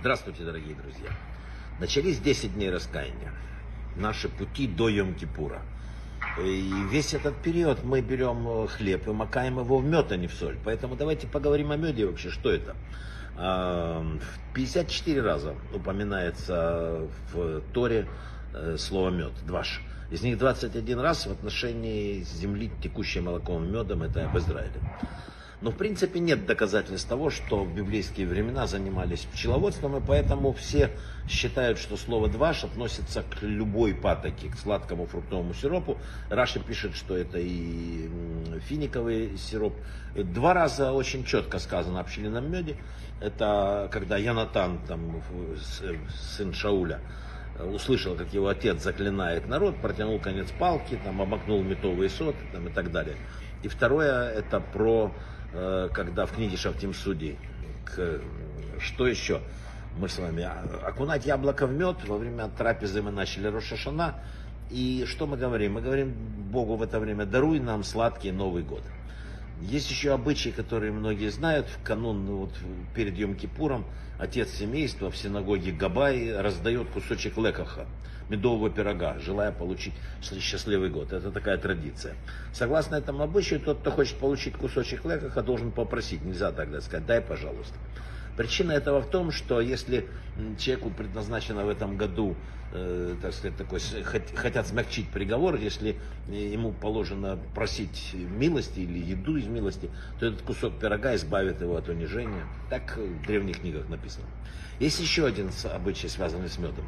Здравствуйте, дорогие друзья. Начались 10 дней раскаяния. Наши пути до Йом-Кипура. И весь этот период мы берем хлеб и макаем его в мед, а не в соль. Поэтому давайте поговорим о меде вообще, что это. 54 раза упоминается в Торе э, слово мед, дваш. Из них 21 раз в отношении земли, текущей молоком и медом, это об Израиле. Но в принципе нет доказательств того, что в библейские времена занимались пчеловодством, и поэтому все считают, что слово «дваш» относится к любой патоке, к сладкому фруктовому сиропу. Раша пишет, что это и финиковый сироп. Два раза очень четко сказано о пчелином меде. Это когда Янатан, там, сын Шауля, услышал, как его отец заклинает народ, протянул конец палки, там, обмакнул метовые соты там, и так далее. И второе, это про когда в книге Шафтим Судей, что еще мы с вами, окунать яблоко в мед, во время трапезы мы начали Рошашана, и что мы говорим? Мы говорим Богу в это время, даруй нам сладкий Новый год. Есть еще обычаи, которые многие знают. В канун, ну, вот, перед Йом-Кипуром, отец семейства в синагоге Габай раздает кусочек лекаха, медового пирога, желая получить счастливый год. Это такая традиция. Согласно этому обычаю, тот, кто хочет получить кусочек лекаха, должен попросить. Нельзя тогда сказать, дай, пожалуйста. Причина этого в том, что если человеку предназначено в этом году, э, так сказать, такой, хотят смягчить приговор, если ему положено просить милости или еду из милости, то этот кусок пирога избавит его от унижения. Так в древних книгах написано. Есть еще один обычай, связанный с медом.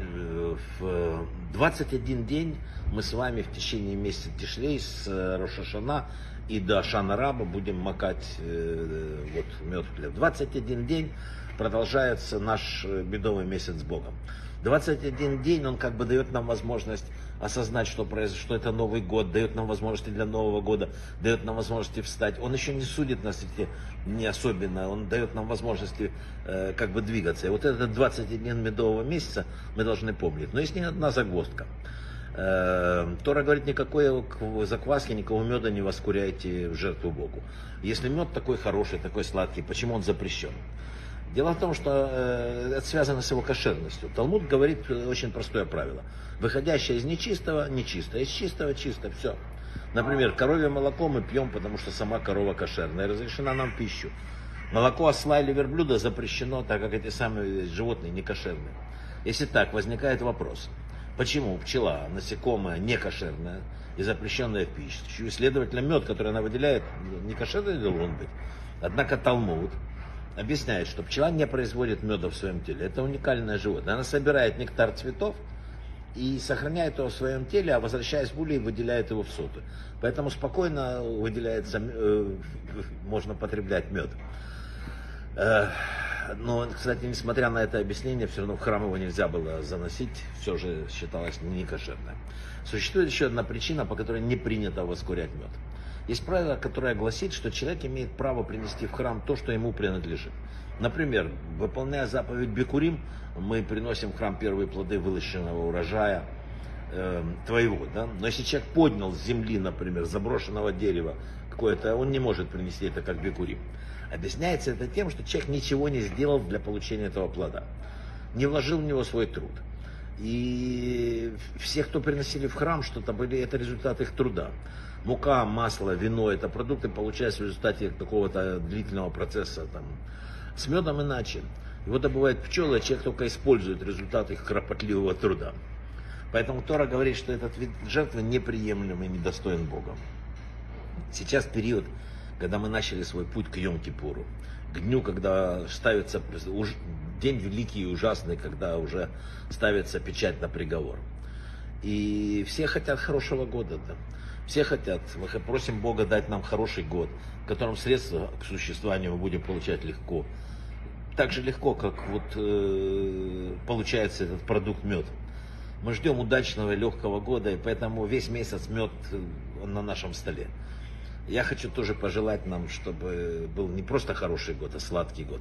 Э, в 21 день мы с вами в течение месяца Тишлей с Рошашана и до Шана Раба будем макать э, вот, мед в хлеб. 21 день продолжается наш э, медовый месяц с Богом. 21 день он как бы дает нам возможность осознать, что, произошло, это Новый год, дает нам возможности для Нового года, дает нам возможности встать. Он еще не судит нас эти не особенно, он дает нам возможности э, как бы двигаться. И вот этот 21 медового месяца мы должны помнить. Но есть не одна загвоздка. Э, Тора говорит, никакой закваски, никакого меда не воскуряйте в жертву Богу. Если мед такой хороший, такой сладкий, почему он запрещен? Дело в том, что э, это связано с его кошерностью. Талмуд говорит очень простое правило. Выходящее из нечистого, нечисто. Из чистого, чисто, все. Например, коровье молоко мы пьем, потому что сама корова кошерная, разрешена нам пищу. Молоко осла или верблюда запрещено, так как эти самые животные не кошерные. Если так, возникает вопрос. Почему пчела, насекомое, не кошерное и запрещенное в пищу, и, следовательно, мед, который она выделяет, не кошерный должен быть. Однако Талмуд объясняет, что пчела не производит меда в своем теле. Это уникальное животное. Она собирает нектар цветов и сохраняет его в своем теле, а возвращаясь в улей, выделяет его в соты. Поэтому спокойно выделяется, э, можно потреблять мед. Э, но, кстати, несмотря на это объяснение, все равно в храм его нельзя было заносить, все же считалось некошерным. Существует еще одна причина, по которой не принято воскурять мед. Есть правило, которое гласит, что человек имеет право принести в храм то, что ему принадлежит. Например, выполняя заповедь Бекурим, мы приносим в храм первые плоды вылощенного урожая э, твоего. Да? Но если человек поднял с земли, например, заброшенного дерева какое-то, он не может принести это как Бекурим. Объясняется это тем, что человек ничего не сделал для получения этого плода. Не вложил в него свой труд. И все, кто приносили в храм что-то, были это результат их труда. Мука, масло, вино, это продукты получаются в результате какого-то длительного процесса. Там. С медом иначе. Его добывают пчелы, а человек только использует результат их кропотливого труда. Поэтому Тора говорит, что этот вид жертвы неприемлем и недостоин Бога. Сейчас период когда мы начали свой путь к Йом-Кипуру, к дню, когда ставится, день великий и ужасный, когда уже ставится печать на приговор. И все хотят хорошего года, да. Все хотят. Мы просим Бога дать нам хороший год, в котором средства к существованию мы будем получать легко. Так же легко, как вот э, получается этот продукт мед. Мы ждем удачного и легкого года, и поэтому весь месяц мед э, на нашем столе. Я хочу тоже пожелать нам, чтобы был не просто хороший год, а сладкий год.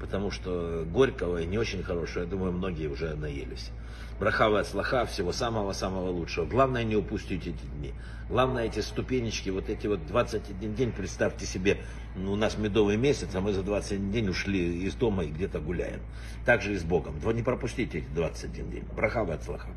Потому что горького и не очень хорошего, я думаю, многие уже наелись. Брахава от слаха, всего самого-самого лучшего. Главное не упустить эти дни. Главное эти ступенечки, вот эти вот 21 день, представьте себе, ну, у нас медовый месяц, а мы за 21 день ушли из дома и где-то гуляем. Так же и с Богом. Не пропустите эти 21 день. Брахава от слаха.